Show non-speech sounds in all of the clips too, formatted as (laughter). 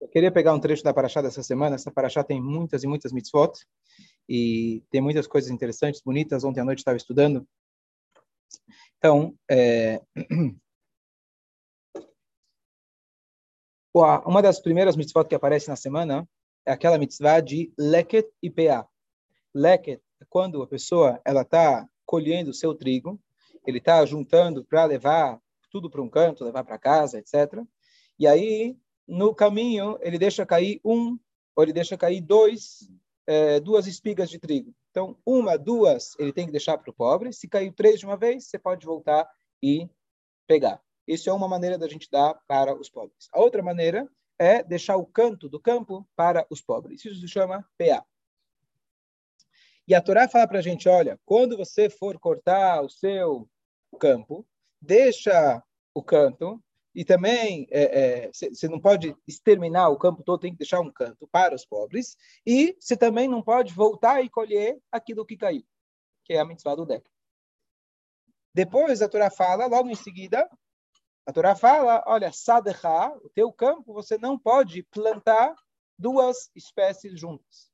Eu queria pegar um trecho da Paraxá dessa semana. Essa Paraxá tem muitas e muitas mitzvot e tem muitas coisas interessantes, bonitas. Ontem à noite estava estudando. Então, é... (clears throat) uma das primeiras mitzvot que aparece na semana é aquela mitzvah de leket e peá. Leket é quando a pessoa ela está colhendo o seu trigo, ele está juntando para levar tudo para um canto, levar para casa, etc. E aí no caminho ele deixa cair um, ou ele deixa cair dois, é, duas espigas de trigo. Então, uma, duas, ele tem que deixar para o pobre. Se caiu três de uma vez, você pode voltar e pegar. Isso é uma maneira da gente dar para os pobres. A outra maneira é deixar o canto do campo para os pobres. Isso se chama PA. E a Torá fala para a gente, olha, quando você for cortar o seu campo, deixa o canto e também você é, é, não pode exterminar o campo todo, tem que deixar um canto para os pobres, e você também não pode voltar e colher aquilo que caiu, que é a mitzvah do Deca. Depois a Torá fala, logo em seguida, a Torá fala, olha, sadecha, o teu campo, você não pode plantar duas espécies juntas.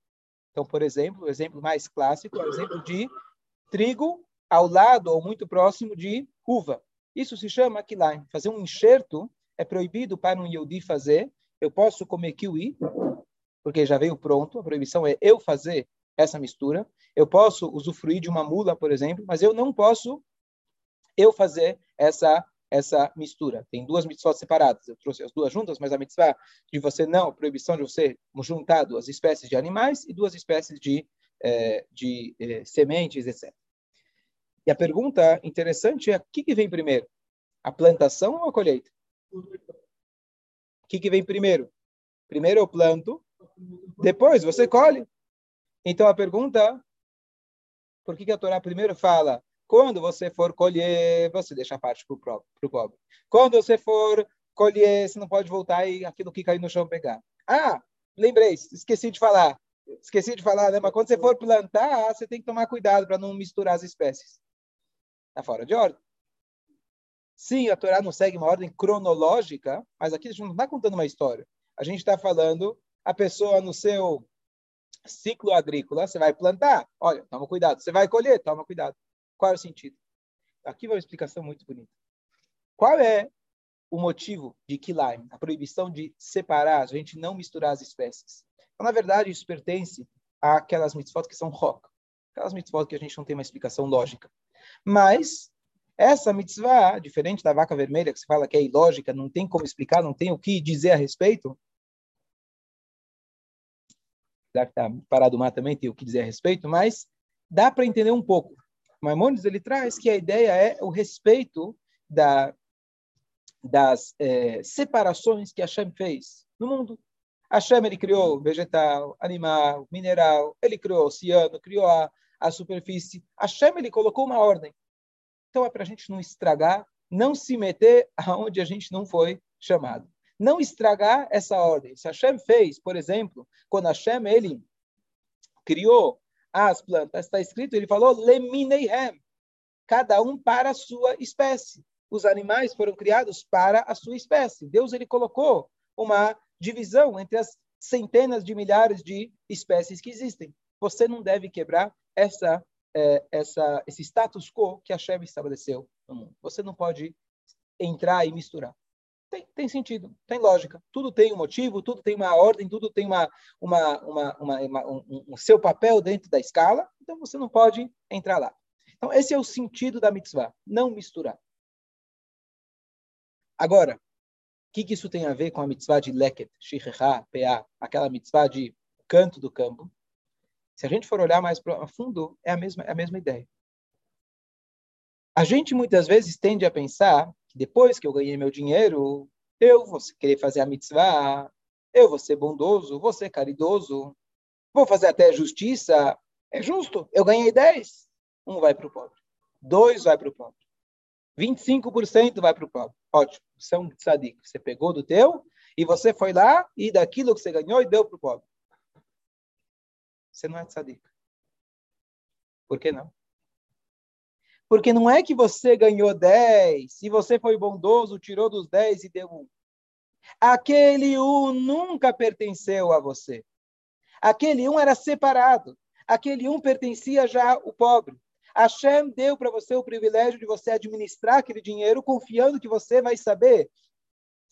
Então, por exemplo, o exemplo mais clássico é o exemplo de trigo ao lado ou muito próximo de uva. Isso se chama kilaim. Fazer um enxerto é proibido para um Yehudi fazer. Eu posso comer kiwi, porque já veio pronto. A proibição é eu fazer essa mistura. Eu posso usufruir de uma mula, por exemplo, mas eu não posso eu fazer essa essa mistura. Tem duas mitzvot separadas. Eu trouxe as duas juntas, mas a mitzvah de você não, a proibição de você juntar duas espécies de animais e duas espécies de, eh, de eh, sementes, etc. E a pergunta interessante é: o que, que vem primeiro? A plantação ou a colheita? O que, que vem primeiro? Primeiro eu planto, depois você colhe. Então a pergunta: por que, que a Torá primeiro fala quando você for colher, você deixa a parte para o pobre. Quando você for colher, você não pode voltar e aquilo que caiu no chão pegar. Ah, lembrei, esqueci de falar. Esqueci de falar, né? Mas quando você for plantar, você tem que tomar cuidado para não misturar as espécies. Está fora de ordem. Sim, a Torá não segue uma ordem cronológica, mas aqui a gente não está contando uma história. A gente está falando a pessoa no seu ciclo agrícola, você vai plantar, olha, toma cuidado. Você vai colher, toma cuidado. Qual é o sentido? Aqui vai uma explicação muito bonita. Qual é o motivo de Kilaim, a proibição de separar, a gente não misturar as espécies? Então, na verdade, isso pertence àquelas mitzvot que são rock, aquelas mitzvot que a gente não tem uma explicação lógica. Mas essa mitzvah, diferente da vaca vermelha, que se fala que é ilógica, não tem como explicar, não tem o que dizer a respeito. Já que está parado o mar também tem o que dizer a respeito, mas dá para entender um pouco. Maimonides ele traz que a ideia é o respeito da, das é, separações que Hashem fez no mundo. Hashem ele criou vegetal, animal, mineral, ele criou o oceano, criou a, a superfície. Hashem ele colocou uma ordem. Então é para a gente não estragar, não se meter aonde a gente não foi chamado. Não estragar essa ordem. Se Hashem fez, por exemplo, quando Hashem ele criou as plantas, está escrito, ele falou lemineihem, cada um para a sua espécie. Os animais foram criados para a sua espécie. Deus ele colocou uma divisão entre as centenas de milhares de espécies que existem. Você não deve quebrar essa, é, essa, esse status quo que a Hashem estabeleceu no mundo. Você não pode entrar e misturar. Tem, tem sentido, tem lógica. Tudo tem um motivo, tudo tem uma ordem, tudo tem uma, uma, uma, uma, uma um, um, seu papel dentro da escala, então você não pode entrar lá. Então, esse é o sentido da mitzvah, não misturar. Agora, o que, que isso tem a ver com a mitzvah de leket, shichecha, pa, aquela mitzvah de canto do campo? Se a gente for olhar mais a fundo, é a mesma, é a mesma ideia. A gente muitas vezes tende a pensar que depois que eu ganhei meu dinheiro, eu vou querer fazer a mitzvah, eu vou ser bondoso, vou ser caridoso, vou fazer até justiça. É justo, eu ganhei 10, um vai para o pobre, dois vai para o pobre, 25% vai para o pobre. Ótimo, você é um tzadik, você pegou do teu e você foi lá e daquilo que você ganhou e deu para o pobre você não é tzadik. Por que não? Porque não é que você ganhou 10 e você foi bondoso, tirou dos 10 e deu um. Aquele um nunca pertenceu a você. Aquele um era separado. Aquele um pertencia já ao pobre. Hashem deu para você o privilégio de você administrar aquele dinheiro confiando que você vai saber.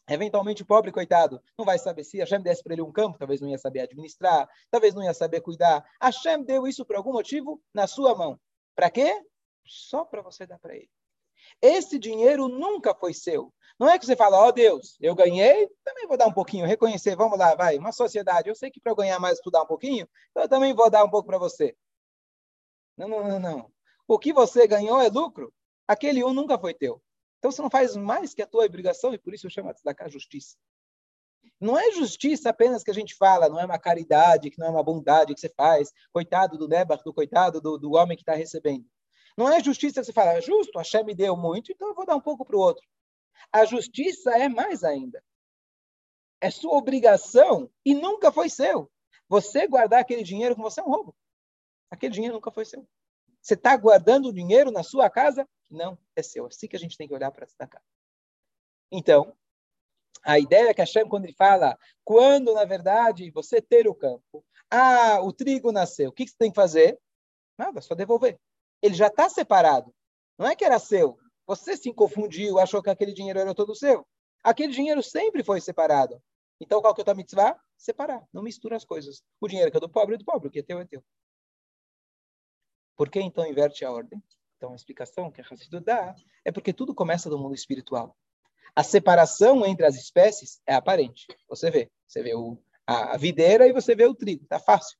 Eventualmente o pobre, coitado, não vai saber se Hashem desse para ele um campo, talvez não ia saber administrar, talvez não ia saber cuidar. Hashem deu isso por algum motivo na sua mão. Para quê? Só para você dar para ele. Esse dinheiro nunca foi seu. Não é que você fala, ó oh, Deus, eu ganhei, também vou dar um pouquinho, reconhecer, vamos lá, vai, uma sociedade. Eu sei que para eu ganhar mais, estudar um pouquinho, eu também vou dar um pouco para você. Não, não, não, não. O que você ganhou é lucro. Aquele um nunca foi teu. Então você não faz mais que a tua obrigação e por isso eu chamo da justiça. Não é justiça apenas que a gente fala, não é uma caridade, que não é uma bondade que você faz. Coitado do Nebar, do coitado do, do homem que está recebendo. Não é justiça que você fala, é justo, Hashem me deu muito, então eu vou dar um pouco para o outro. A justiça é mais ainda. É sua obrigação e nunca foi seu. Você guardar aquele dinheiro com você é um roubo. Aquele dinheiro nunca foi seu. Você está guardando dinheiro na sua casa? Não, é seu. É assim que a gente tem que olhar para destacar. Então, a ideia é que Hashem, quando ele fala, quando na verdade você ter o campo, ah, o trigo nasceu, o que você tem que fazer? Nada, só devolver ele já está separado. Não é que era seu. Você se confundiu, achou que aquele dinheiro era todo seu. Aquele dinheiro sempre foi separado. Então, qual que é o mitzvah? Separar. Não mistura as coisas. O dinheiro que é do pobre é do pobre, o que é teu é teu. Por que então inverte a ordem? Então, a explicação que a Hassidu dá é porque tudo começa do mundo espiritual. A separação entre as espécies é aparente. Você vê. Você vê o, a, videira e você vê o trigo. Tá fácil.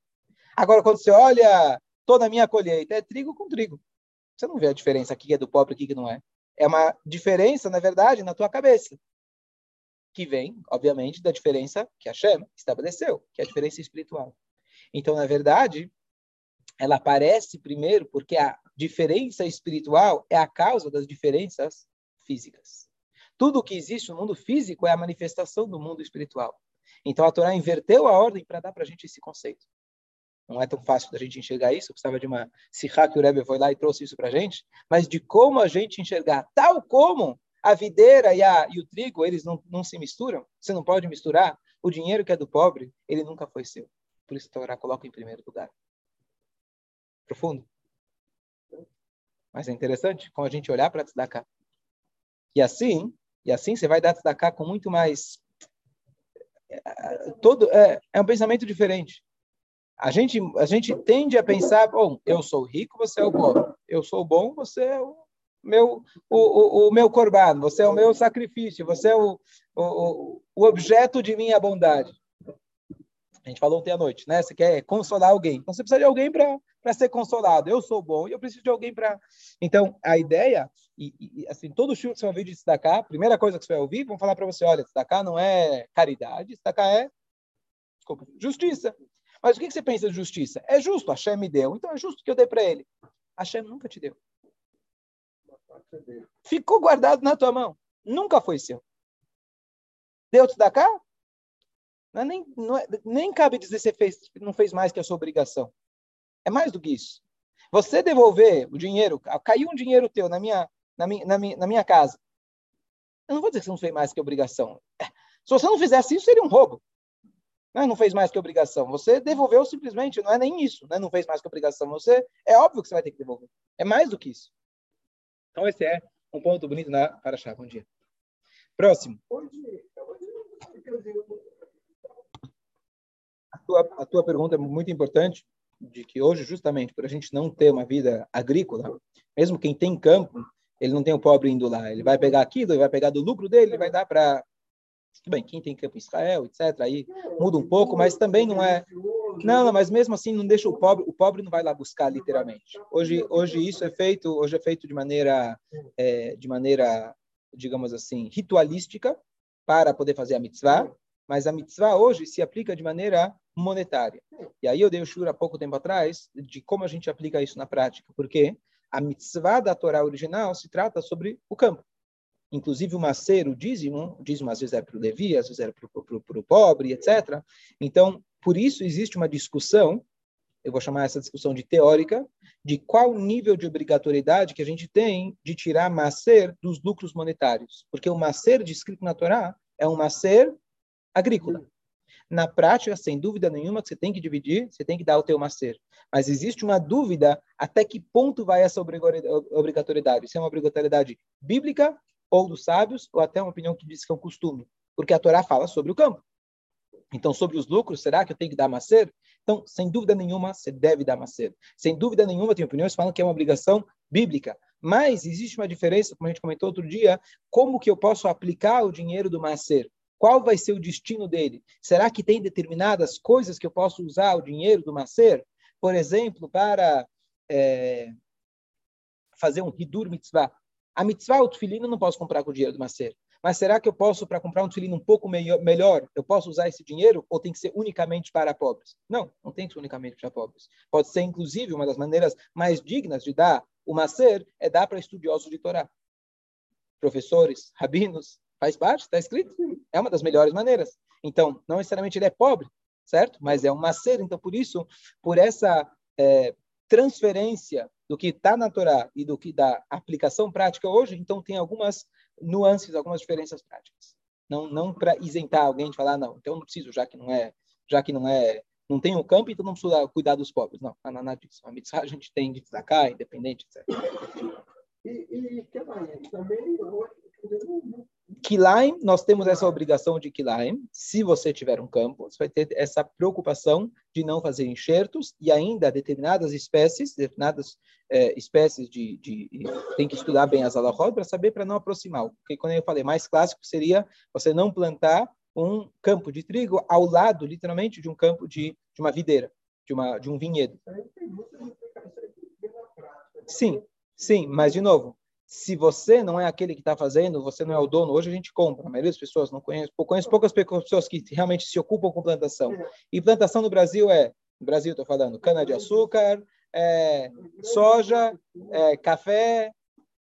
Agora, quando você olha toda a minha colheita é trigo com trigo. Você não vê a diferença aqui que é do pobre e que não é. É uma diferença, na verdade, na tua cabeça. Que vem, obviamente, da diferença que a Shem estabeleceu, que é a diferença espiritual. Então, na verdade, ela aparece primeiro porque a diferença espiritual é a causa das diferenças físicas. Tudo o que existe no mundo físico é a manifestação do mundo espiritual. Então, a Torá inverteu a ordem para dar para a gente esse conceito. Não é tão fácil da gente enxergar isso. Eu precisava de uma sirra que o Rebbe foi lá e trouxe isso para a gente. Mas de como a gente enxergar, tal como a videira e, a, e o trigo, eles não, não se misturam. Você não pode misturar. O dinheiro que é do pobre, ele nunca foi seu. Por isso a Torá coloca em primeiro lugar. Profundo. Mas é interessante como a gente olhar para Tzedakah. E assim, e assim você vai dar Tzedakah com muito mais... É, todo, é, é um pensamento diferente. A gente, a gente tende a pensar, bom, eu sou rico, você é o pobre. Eu sou bom, você é o meu, o, o, o meu corbano, você é o meu sacrifício, você é o, o, o objeto de minha bondade. A gente falou ontem à noite, né? Você quer consolar alguém. Então você precisa de alguém para ser consolado. Eu sou bom e eu preciso de alguém para. Então, a ideia, e, e, assim, todo show que você vai ouvir de destacar, a primeira coisa que você vai ouvir, vão falar para você: olha, destacar não é caridade, destacar é desculpa, justiça. Mas o que você pensa de justiça? É justo, Hashem me deu, então é justo que eu dê para ele. Hashem nunca te deu. Ficou guardado na tua mão. Nunca foi seu. Deu-te da cá? Não é nem, não é, nem cabe dizer que fez, não fez mais que a sua obrigação. É mais do que isso. Você devolver o dinheiro, caiu um dinheiro teu na minha, na minha, na minha, na minha casa. Eu não vou dizer que você não fez mais que obrigação. Se você não fizesse isso, seria um roubo. Né? Não fez mais que obrigação. Você devolveu simplesmente, não é nem isso, não fez mais que obrigação. Você É óbvio que você vai ter que devolver. É mais do que isso. Então, esse é um ponto bonito na Paraxá. Bom dia. Próximo. A tua, a tua pergunta é muito importante, de que hoje, justamente por a gente não ter uma vida agrícola, mesmo quem tem campo, ele não tem o pobre indo lá. Ele vai pegar aquilo, ele vai pegar do lucro dele, ele vai dar para tudo bem, quem tem campo em Israel, etc., aí muda um pouco, mas também não é. Não, não, mas mesmo assim não deixa o pobre, o pobre não vai lá buscar literalmente. Hoje, hoje isso é feito, hoje é feito de maneira, é, de maneira, digamos assim, ritualística para poder fazer a mitzvah, mas a mitzvah hoje se aplica de maneira monetária. E aí eu dei o shur há pouco tempo atrás de como a gente aplica isso na prática, porque a mitzvah da Torá original se trata sobre o campo. Inclusive o macer, o dízimo, o dízimo às vezes é para o Levi, às vezes era para o pobre, etc. Então, por isso existe uma discussão, eu vou chamar essa discussão de teórica, de qual nível de obrigatoriedade que a gente tem de tirar macer dos lucros monetários. Porque o macer descrito na Torá é um macer agrícola. Na prática, sem dúvida nenhuma, que você tem que dividir, você tem que dar o teu macer. Mas existe uma dúvida até que ponto vai essa obrigatoriedade. Se é uma obrigatoriedade bíblica ou dos sábios, ou até uma opinião que diz que é um costume. Porque a Torá fala sobre o campo. Então, sobre os lucros, será que eu tenho que dar macer? Então, sem dúvida nenhuma, você deve dar macer. Sem dúvida nenhuma, tem opiniões falando que é uma obrigação bíblica. Mas existe uma diferença, como a gente comentou outro dia, como que eu posso aplicar o dinheiro do macer? Qual vai ser o destino dele? Será que tem determinadas coisas que eu posso usar o dinheiro do macer? Por exemplo, para é, fazer um hidur mitzvah. A mitzvah, o tefilino, não posso comprar com o dinheiro do macer. Mas será que eu posso, para comprar um tefilino um pouco melhor, eu posso usar esse dinheiro ou tem que ser unicamente para pobres? Não, não tem que ser unicamente para pobres. Pode ser, inclusive, uma das maneiras mais dignas de dar o macer é dar para estudiosos de Torá. Professores, rabinos, faz parte, está escrito. É uma das melhores maneiras. Então, não necessariamente ele é pobre, certo? Mas é um macer. Então, por isso, por essa é, transferência do que está na Torá e do que da aplicação prática hoje, então tem algumas nuances, algumas diferenças práticas. Não, não para isentar alguém de falar, não, então não preciso, já que não é, já que não é, não tem um campo, então não preciso cuidar dos pobres. Não, não nada disso. A mitzvah a gente tem de destacar, independente, etc. E, e que mais? Também, Kilaim, nós temos essa obrigação de Kilaim. Se você tiver um campo, você vai ter essa preocupação de não fazer enxertos e ainda determinadas espécies, determinadas é, espécies de, de, Tem que estudar bem as alahot para saber, para não aproximar. Porque quando eu falei mais clássico seria você não plantar um campo de trigo ao lado, literalmente, de um campo de, de uma videira, de, uma, de um vinhedo. Sim, sim, mas de novo, se você não é aquele que está fazendo, você não é o dono, hoje a gente compra, a maioria das pessoas não conhece, conheço poucas pessoas que realmente se ocupam com plantação. E plantação no Brasil é, no Brasil estou falando, cana-de-açúcar, é, soja, é, café,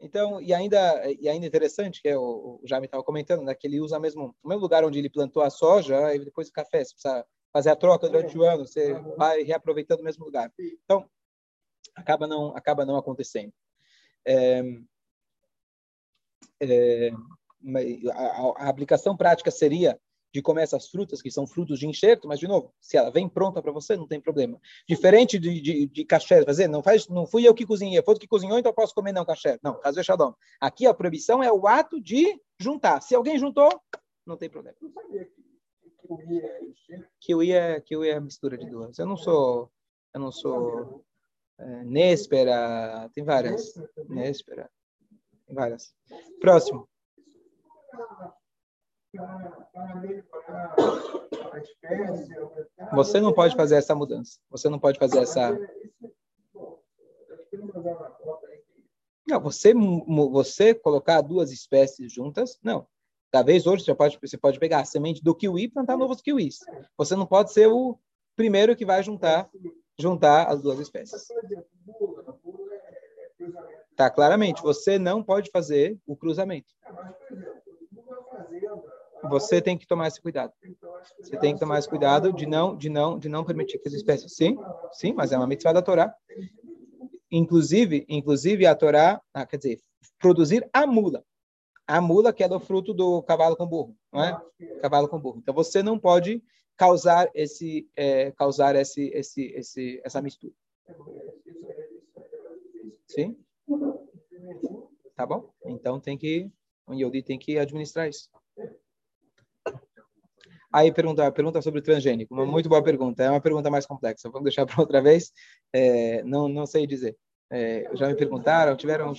então, e ainda, e ainda interessante, que é o, o Jaime estava comentando, né, que ele usa mesmo, o mesmo lugar onde ele plantou a soja e depois o café, você precisa fazer a troca durante o ano, você vai reaproveitando o mesmo lugar. Então, acaba não, acaba não acontecendo. É, é, a, a, aplicação prática seria de comer essas frutas, que são frutos de enxerto, mas, de novo, se ela vem pronta para você, não tem problema. Diferente de, de, de kasher, fazer, não, faz, não fui eu que cozinhei, foi outro que cozinhou, então eu posso comer não kasher. Não, caso é shalom. Aqui a proibição é o ato de juntar. Se alguém juntou, não tem problema. Não sabia que o é, que o é a mistura de duas. Eu não sou, eu não sou é, néspera, tem várias. Néspera várias. Próximo. Você não pode fazer essa mudança. Você não pode fazer essa. Não, você, você colocar duas espécies juntas, não. Talvez hoje você pode, você pode pegar a semente do kiwi e plantar novos kiwis. Você não pode ser o primeiro que vai juntar, juntar as duas espécies. Tá, claramente. Você não pode fazer o cruzamento. Você tem que tomar esse cuidado. Você tem que tomar esse cuidado de não, de não, de não permitir que as espécies. Sim, sim, mas é uma mitzvah da Torá. Inclusive, inclusive a Torá, ah, quer dizer, produzir a mula. A mula que é do fruto do cavalo com burro, não é? Cavalo com burro. Então você não pode causar esse, é, causar esse, esse, esse, essa mistura. Sim. Tá bom? Então tem que, o Yodi tem que administrar isso. Aí pergunta, pergunta sobre transgênico, uma muito boa pergunta. É uma pergunta mais complexa. Vamos deixar para outra vez. É, não, não sei dizer. É, já me perguntaram, tiveram um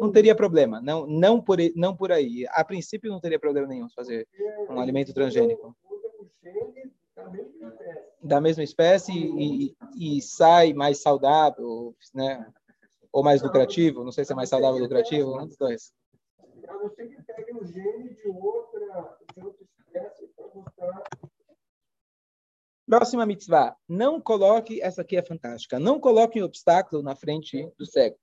não teria problema, não, não por, não por aí. A princípio não teria problema nenhum fazer um alimento transgênico da mesma espécie e, e sai mais saudável, né? Ou mais lucrativo? Não sei se é mais saudável ou lucrativo, um dos dois. A não ser que pegue um gene de outra, de outra espécie para mostrar. Próxima mitzvah. Não coloque, essa aqui é fantástica, não coloque um obstáculo na frente do cego.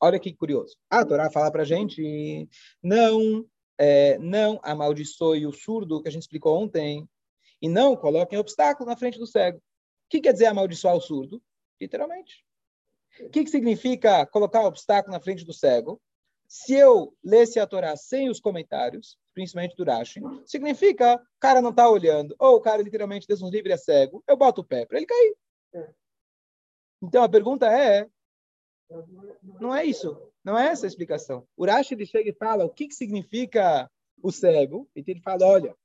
Olha que curioso. A Torá fala para gente, não, é, não amaldiçoe o surdo, que a gente explicou ontem, e não coloque um obstáculo na frente do cego. O que quer dizer amaldiçoar o surdo? Literalmente. O que, que significa colocar obstáculo na frente do cego? Se eu lesse a Torá sem os comentários, principalmente do Rashi, significa o cara não está olhando, ou o cara literalmente, Deus nos livre, é cego, eu boto o pé para ele cair. Então a pergunta é, não é isso, não é essa a explicação. O Rashi ele chega e fala o que, que significa o cego, então ele fala, olha,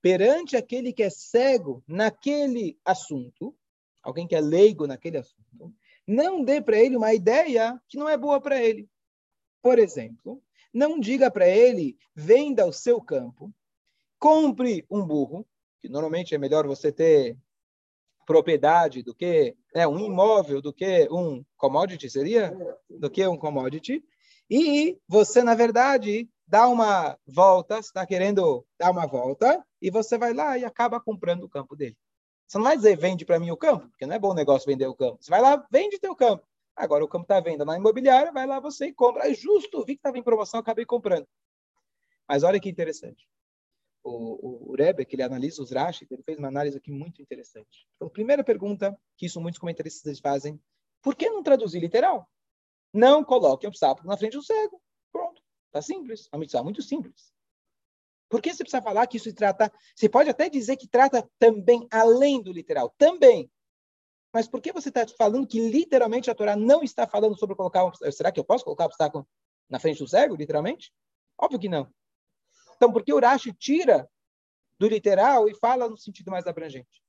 perante aquele que é cego naquele assunto, alguém que é leigo naquele assunto, não dê para ele uma ideia que não é boa para ele. Por exemplo, não diga para ele, venda o seu campo, compre um burro, que normalmente é melhor você ter propriedade do que né, um imóvel, do que um commodity, seria? Do que um commodity. E você, na verdade, dá uma volta, está querendo dar uma volta, e você vai lá e acaba comprando o campo dele. Você não vai dizer, vende para mim o campo, porque não é bom negócio vender o campo. Você vai lá, vende teu campo. Agora o campo está venda na imobiliária, vai lá você e compra. É justo, vi que estava em promoção, acabei comprando. Mas olha que interessante. O, o, o Rebbe, que ele analisa os Rashi, ele fez uma análise aqui muito interessante. Então, primeira pergunta, que isso muitos comentaristas fazem, por que não traduzir literal? Não coloque o sapo na frente do cego. Pronto. Está simples. A mitzvah muito simples. Por que você precisa falar que isso se trata? Você pode até dizer que trata também além do literal, também. Mas por que você está falando que literalmente a Torá não está falando sobre colocar um Será que eu posso colocar o obstáculo na frente do cego, literalmente? Óbvio que não. Então, por que o Rashi tira do literal e fala no sentido mais abrangente?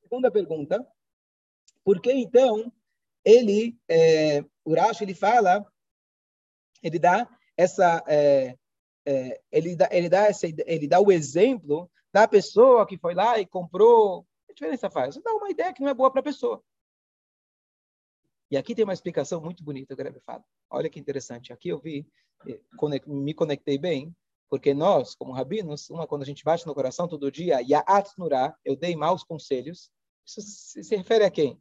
Segunda pergunta. Por que então ele, é, o Rashi, ele fala, ele dá essa é, é, ele, dá, ele, dá essa, ele dá o exemplo da pessoa que foi lá e comprou. Que diferença faz? Dá uma ideia que não é boa para a pessoa. E aqui tem uma explicação muito bonita que fala. Olha que interessante. Aqui eu vi, eh, me conectei bem, porque nós, como rabinos, uma, quando a gente bate no coração todo dia, Ya'at Nurah, eu dei maus conselhos, isso se, se refere a quem?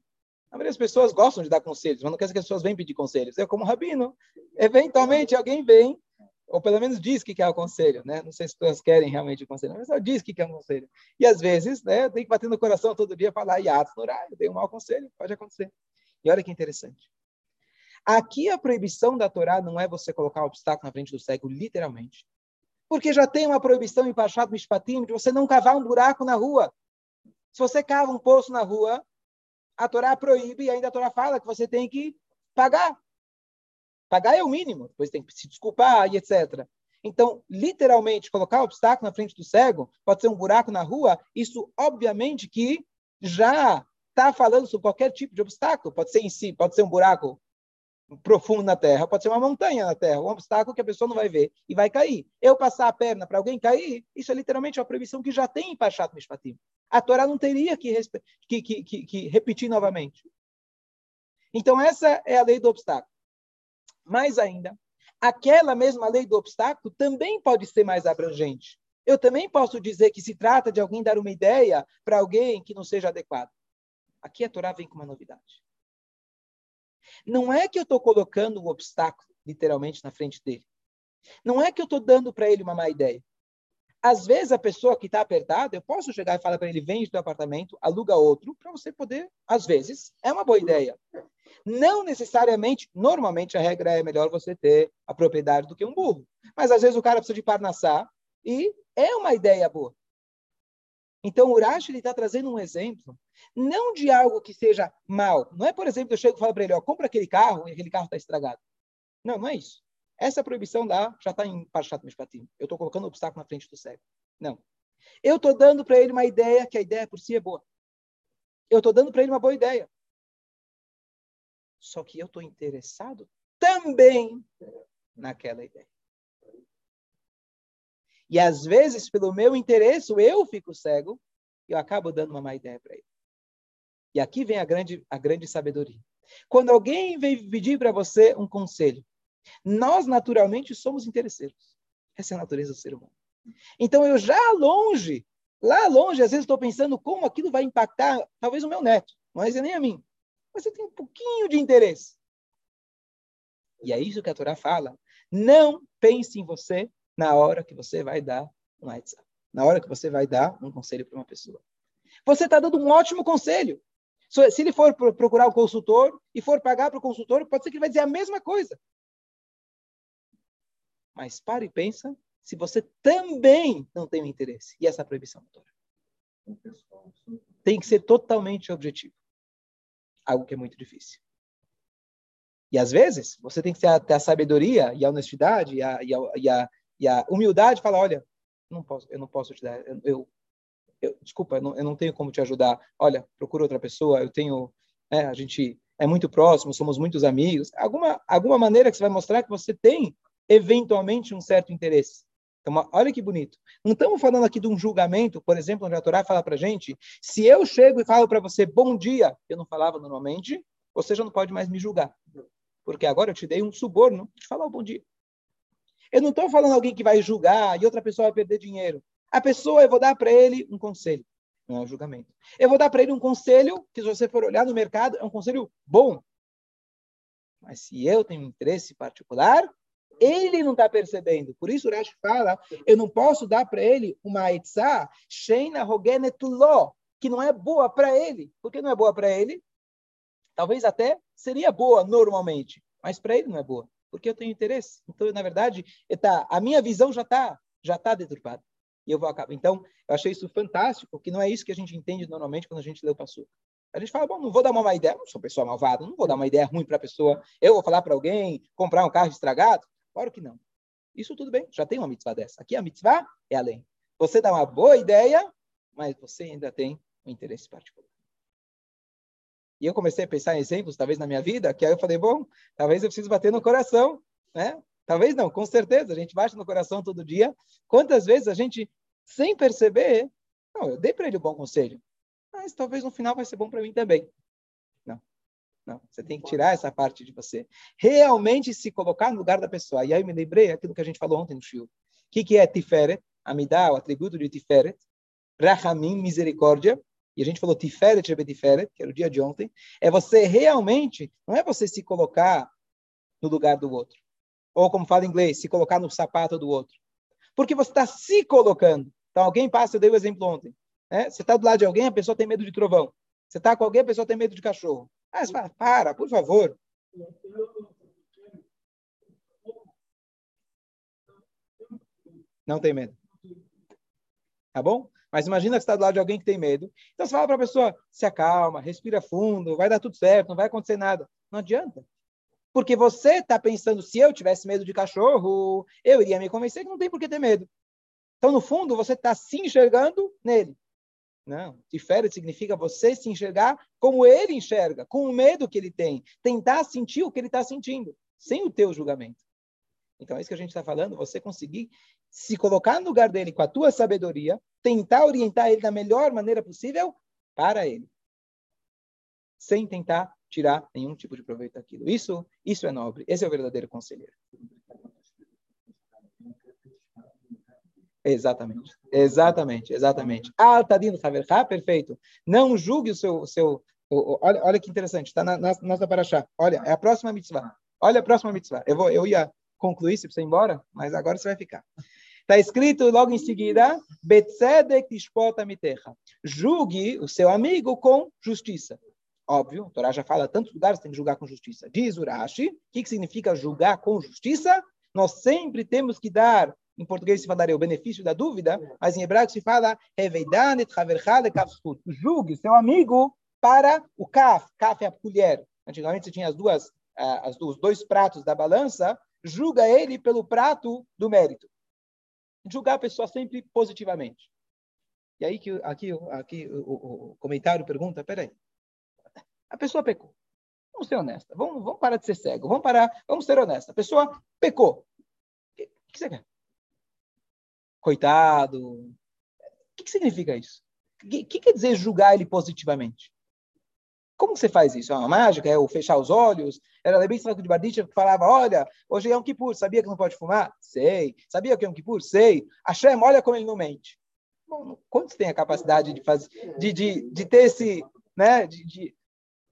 A maioria das pessoas gostam de dar conselhos, mas não quer dizer que as pessoas vêm pedir conselhos. Eu, como rabino, eventualmente alguém vem ou pelo menos diz que quer o conselho, né? Não sei se pessoas querem realmente o conselho, mas só diz que quer o conselho. E às vezes, né, tem que bater no coração todo dia falar, Yatos no horário, dei um mau conselho, pode acontecer. E olha que interessante. Aqui a proibição da Torá não é você colocar um obstáculo na frente do cego, literalmente. Porque já tem uma proibição em Pachat Mishpatim de você não cavar um buraco na rua. Se você cava um poço na rua, a Torá proíbe e ainda a Torá fala que você tem que pagar. Pagar é o mínimo, depois tem que se desculpar e etc. Então, literalmente, colocar um obstáculo na frente do cego, pode ser um buraco na rua, isso obviamente que já está falando sobre qualquer tipo de obstáculo. Pode ser em si, pode ser um buraco profundo na terra, pode ser uma montanha na terra, um obstáculo que a pessoa não vai ver e vai cair. Eu passar a perna para alguém cair, isso é literalmente uma proibição que já tem em Pachat Mishpatim. A Torá não teria que, que, que, que repetir novamente. Então, essa é a lei do obstáculo. Mais ainda, aquela mesma lei do obstáculo também pode ser mais abrangente. Eu também posso dizer que se trata de alguém dar uma ideia para alguém que não seja adequado. Aqui a Torá vem com uma novidade. Não é que eu estou colocando um obstáculo, literalmente, na frente dele. Não é que eu estou dando para ele uma má ideia. Às vezes, a pessoa que está apertada, eu posso chegar e falar para ele: vende teu apartamento, aluga outro, para você poder. Às vezes, é uma boa ideia. Não necessariamente, normalmente a regra é melhor você ter a propriedade do que um burro. Mas às vezes o cara precisa de parnassá e é uma ideia boa. Então o Urashi está trazendo um exemplo, não de algo que seja mal. Não é, por exemplo, eu chego e falo para ele, ó, compra aquele carro e aquele carro está estragado. Não, não é isso. Essa proibição lá já está em Parashat Mishpatim. Eu estou colocando um obstáculo na frente do cego. Não. Eu estou dando para ele uma ideia que a ideia por si é boa. Eu estou dando para ele uma boa ideia. Só que eu estou interessado também naquela ideia. E às vezes, pelo meu interesse, eu fico cego e eu acabo dando uma má ideia para ele. E aqui vem a grande, a grande sabedoria. Quando alguém vem pedir para você um conselho, nós naturalmente somos interesseiros. Essa é a natureza do ser humano. Então eu já longe, lá longe, às vezes estou pensando como aquilo vai impactar talvez o meu neto, mas é nem a mim mas você tem um pouquinho de interesse. E é isso que a Torá fala. Não pense em você na hora que você vai dar um WhatsApp, na hora que você vai dar um conselho para uma pessoa. Você está dando um ótimo conselho. Se ele for procurar o um consultor e for pagar para o consultor, pode ser que ele vai dizer a mesma coisa. Mas para e pensa se você também não tem o interesse. E essa é a proibição da Torá. Tem que ser totalmente objetivo. Algo que é muito difícil. E às vezes, você tem que ter a, ter a sabedoria e a honestidade e a, e a, e a, e a humildade falar, olha, não posso, eu não posso te dar, eu, eu, eu desculpa, eu não, eu não, tenho como te ajudar. Olha, procura outra pessoa, eu tenho, é, a gente é muito próximo, somos muitos amigos. Alguma, alguma maneira que você vai mostrar que você tem, eventualmente, um certo interesse. Então, olha que bonito. Não estamos falando aqui de um julgamento, por exemplo, onde a Torá fala para gente, se eu chego e falo para você bom dia, eu não falava normalmente, você já não pode mais me julgar. Porque agora eu te dei um suborno de falar o bom dia. Eu não estou falando alguém que vai julgar e outra pessoa vai perder dinheiro. A pessoa, eu vou dar para ele um conselho. Não é um julgamento. Eu vou dar para ele um conselho que, se você for olhar no mercado, é um conselho bom. Mas se eu tenho um interesse particular, ele não está percebendo. Por isso, o Rashi fala, eu não posso dar para ele uma etzá, sheina rogenetuló, que não é boa para ele. Por que não é boa para ele? Talvez até seria boa normalmente, mas para ele não é boa, porque eu tenho interesse. Então, na verdade, tá, a minha visão já está já tá deturpada. E eu vou acabar. Então, eu achei isso fantástico, que não é isso que a gente entende normalmente quando a gente lê o passo. A gente fala, bom, não vou dar uma má ideia, não sou pessoa malvada, não vou dar uma ideia ruim para a pessoa. Eu vou falar para alguém comprar um carro estragado? Claro que não. Isso tudo bem, já tem uma mitzvah dessa. Aqui a mitzvah é além. Você dá uma boa ideia, mas você ainda tem um interesse particular. E eu comecei a pensar em exemplos, talvez na minha vida, que aí eu falei, bom, talvez eu preciso bater no coração, né? Talvez não, com certeza, a gente bate no coração todo dia. Quantas vezes a gente, sem perceber, não, eu dei para ele um bom conselho, mas talvez no final vai ser bom para mim também. Não, você tem que tirar essa parte de você. Realmente se colocar no lugar da pessoa. E aí eu me lembrei aquilo que a gente falou ontem no Shio. O que, que é Tiferet? Amidá, o atributo de Tiferet. Rahamim, misericórdia e a gente falou Tiferet Tiferet, que era o dia de ontem, é você realmente, não é você se colocar no lugar do outro. Ou como fala em inglês, se colocar no sapato do outro. Porque você está se colocando. Então, alguém passa, eu dei o exemplo ontem. Né? Você está do lado de alguém, a pessoa tem medo de trovão. Você está com alguém, a pessoa tem medo de cachorro. Ah, você fala, para, por favor. Não tem medo. Tá bom? Mas imagina que está do lado de alguém que tem medo. Então você fala para a pessoa, se acalma, respira fundo, vai dar tudo certo, não vai acontecer nada. Não adianta. Porque você está pensando, se eu tivesse medo de cachorro, eu iria me convencer que não tem por que ter medo. Então, no fundo, você está se enxergando nele. Não, difere significa você se enxergar como ele enxerga, com o medo que ele tem. Tentar sentir o que ele está sentindo, sem o teu julgamento. Então, é isso que a gente está falando, você conseguir se colocar no lugar dele com a tua sabedoria, tentar orientar ele da melhor maneira possível para ele, sem tentar tirar nenhum tipo de proveito daquilo. Isso, isso é nobre. Esse é o verdadeiro conselheiro. Exatamente, exatamente, exatamente. Ah, tá dando saber, tá perfeito. Não julgue o seu, seu o, o, olha, olha que interessante, está na, na nossa paraxá. Olha, é a próxima mitzvah. Olha a próxima mitzvah. Eu vou, eu ia concluir se você ir embora, mas agora você vai ficar. Está escrito logo em seguida, Betzedek miterra. Julgue o seu amigo com justiça. Óbvio, a Torá já fala tantos lugares tem que julgar com justiça. Diz Urashi, o que, que significa julgar com justiça? Nós sempre temos que dar, em português se falaria o benefício da dúvida, mas em hebraico se fala Julgue seu amigo para o kaf. Kaf é a colher. Antigamente você tinha as duas, ah, as, os dois pratos da balança. Julga ele pelo prato do mérito julgar a pessoa sempre positivamente. E aí que aqui, aqui o, o comentário pergunta, peraí, a pessoa pecou. Vamos ser honesta, vamos, vamos parar de ser cego, vamos parar, vamos ser honesta. A pessoa pecou. O que, que você quer? Coitado. O que, significa isso? O que, que quer dizer julgar ele positivamente? Como você faz isso? É uma mágica? É o fechar os olhos? Era bem Slavko de Barditchev que falava, olha, hoje é um Kippur, sabia que não pode fumar? Sei. Sabia que é um Kippur? Sei. Hashem, olha como ele não mente. Bom, quantos têm a capacidade de, fazer, de, de, de ter esse... Né, de, de...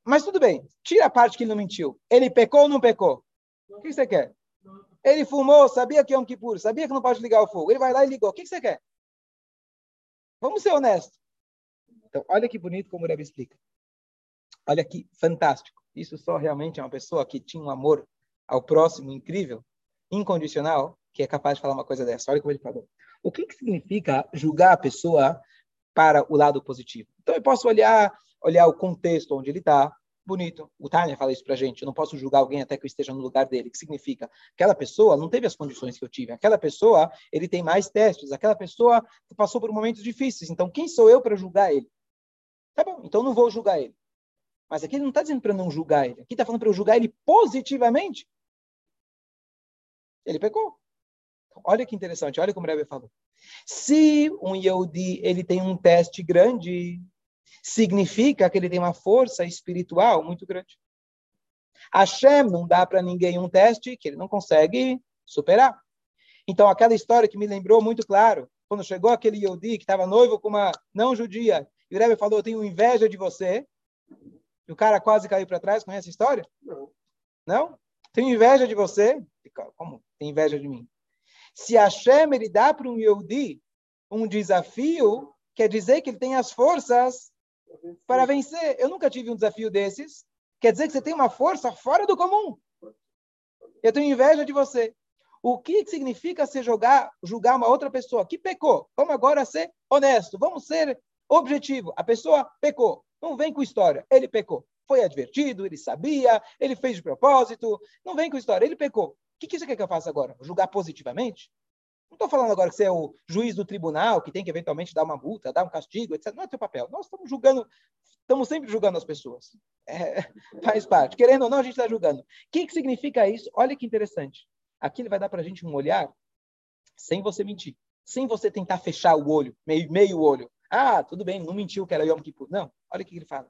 Mas tudo bem, tira a parte que ele não mentiu. Ele pecou ou não pecou? O que você quer? Ele fumou, sabia que é um Kippur, sabia que não pode ligar o fogo. Ele vai lá e ligou. O que você quer? Vamos ser honestos. Então, olha que bonito como o Rebbe explica. Olha que fantástico. Isso só realmente é uma pessoa que tinha um amor ao próximo incrível, incondicional. que é capaz de falar uma coisa dessa. Olha como ele falou. O que, que significa julgar a pessoa para o lado positivo? Então, eu posso olhar, olhar o contexto onde ele está, bonito. O Tânia fala isso para gente. Eu não posso julgar alguém até que eu esteja no lugar dele. O que significa? Aquela pessoa não teve as condições que eu tive. Aquela pessoa, ele tem mais testes. Aquela pessoa passou por momentos difíceis. Então, quem sou eu para julgar ele? Tá bom, então não vou julgar ele. Mas aqui ele não está dizendo para não julgar ele. Aqui está falando para eu julgar ele positivamente. Ele pecou. Olha que interessante, olha como o Rebbe falou. Se um Yehudi ele tem um teste grande, significa que ele tem uma força espiritual muito grande. Hashem não dá para ninguém um teste que ele não consegue superar. Então, aquela história que me lembrou muito claro, quando chegou aquele Yehudi que estava noivo com uma não judia, e o Rebbe falou, eu tenho inveja de você, e o cara quase caiu para trás, conhece a história? Não. Não? Tenho inveja de você? Como tem inveja de mim? Se Hashem ele dá para um Yehudi um desafio, quer dizer que ele tem as forças para vencer. Eu nunca tive um desafio desses. Quer dizer que você tem uma força fora do comum. Eu tenho inveja de você. O que significa se jogar, julgar uma outra pessoa que pecou? Vamos agora ser honesto, vamos ser objetivo. A pessoa pecou. Não vem com história. Ele pecou. Foi advertido, ele sabia, ele fez de propósito. Não vem com história. Ele pecou. O que, que você quer que eu faça agora? Julgar positivamente? Não estou falando agora que você é o juiz do tribunal, que tem que eventualmente dar uma multa, dar um castigo, etc. Não é teu papel. Nós estamos julgando, estamos sempre julgando as pessoas. É, (laughs) faz parte. Querendo ou não, a gente está julgando. O que, que significa isso? Olha que interessante. Aqui ele vai dar para a gente um olhar sem você mentir. Sem você tentar fechar o olho, meio, meio olho. Ah, tudo bem, não mentiu que era Yom Kippur. Não, olha o que ele fala.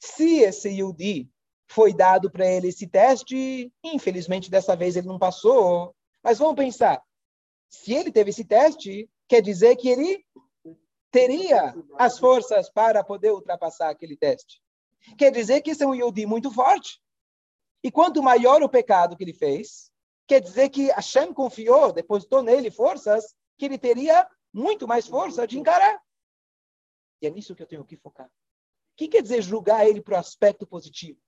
Se esse Yudi foi dado para ele esse teste, infelizmente dessa vez ele não passou. Mas vamos pensar, se ele teve esse teste, quer dizer que ele teria as forças para poder ultrapassar aquele teste. Quer dizer que esse é um Yodi muito forte. E quanto maior o pecado que ele fez, quer dizer que Hashem confiou, depositou nele forças que ele teria muito mais força de encarar. E é nisso que eu tenho que focar. O que quer dizer julgar ele para o aspecto positivo?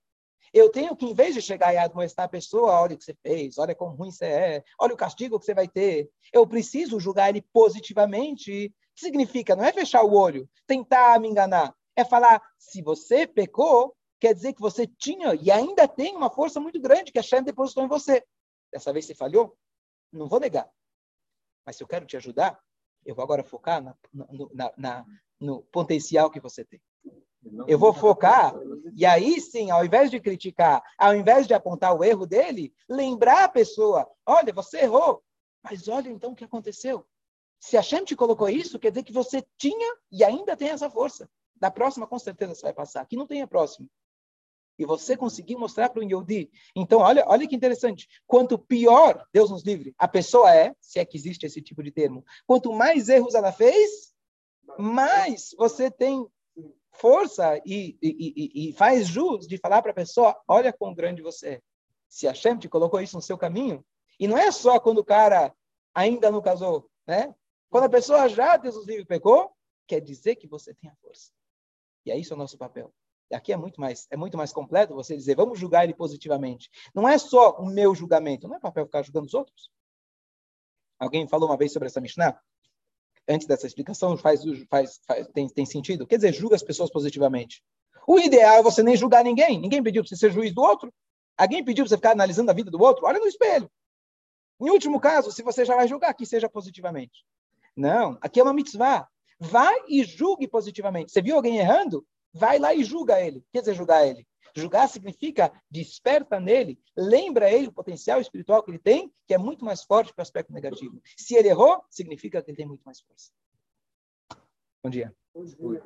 Eu tenho que, em vez de chegar e admoestar a pessoa, olha o que você fez, olha como ruim você é, olha o castigo que você vai ter, eu preciso julgar ele positivamente. O que significa? Não é fechar o olho, tentar me enganar. É falar, se você pecou, quer dizer que você tinha e ainda tem uma força muito grande que a Shem depositou em você. Dessa vez você falhou? Não vou negar. Mas se eu quero te ajudar, eu vou agora focar na, na, na, no potencial que você tem. Eu vou focar, e aí sim, ao invés de criticar, ao invés de apontar o erro dele, lembrar a pessoa: olha, você errou, mas olha então o que aconteceu. Se a Shem te colocou isso, quer dizer que você tinha e ainda tem essa força. Da próxima, com certeza, você vai passar. Aqui não tem a próxima. E você conseguiu mostrar para o Yodi. Então, olha, olha que interessante. Quanto pior, Deus nos livre, a pessoa é, se é que existe esse tipo de termo, quanto mais erros ela fez, mais você tem força e, e, e, faz jus de falar para a pessoa: olha quão grande você é. Se a Shem te colocou isso no seu caminho, e não é só quando o cara ainda não casou, né? Quando a pessoa já, Deus os livre, pecou, quer dizer que você tem a força. E é isso o nosso papel. E aqui é muito mais é muito mais completo você dizer, vamos julgar ele positivamente. Não é só o meu julgamento, não é papel ficar julgando os outros. Alguém falou uma vez sobre essa Mishnah? Antes dessa explicação faz, faz, faz, tem, tem sentido? Quer dizer, julga as pessoas positivamente. O ideal é você nem julgar ninguém. Ninguém pediu para você ser juiz do outro. Alguém pediu para você ficar analisando a vida do outro? Olha no espelho. Em último caso, se você já vai julgar, que seja positivamente. Não, aqui é uma mitzvah. Vai e julgue positivamente. Você viu alguém errando? Vai lá e julga ele. Quer dizer, julgar ele? Julgar significa desperta nele, lembra ele o potencial espiritual que ele tem, que é muito mais forte que o aspecto negativo. Se ele errou, significa que ele tem muito mais força. Bom dia. Bom dia.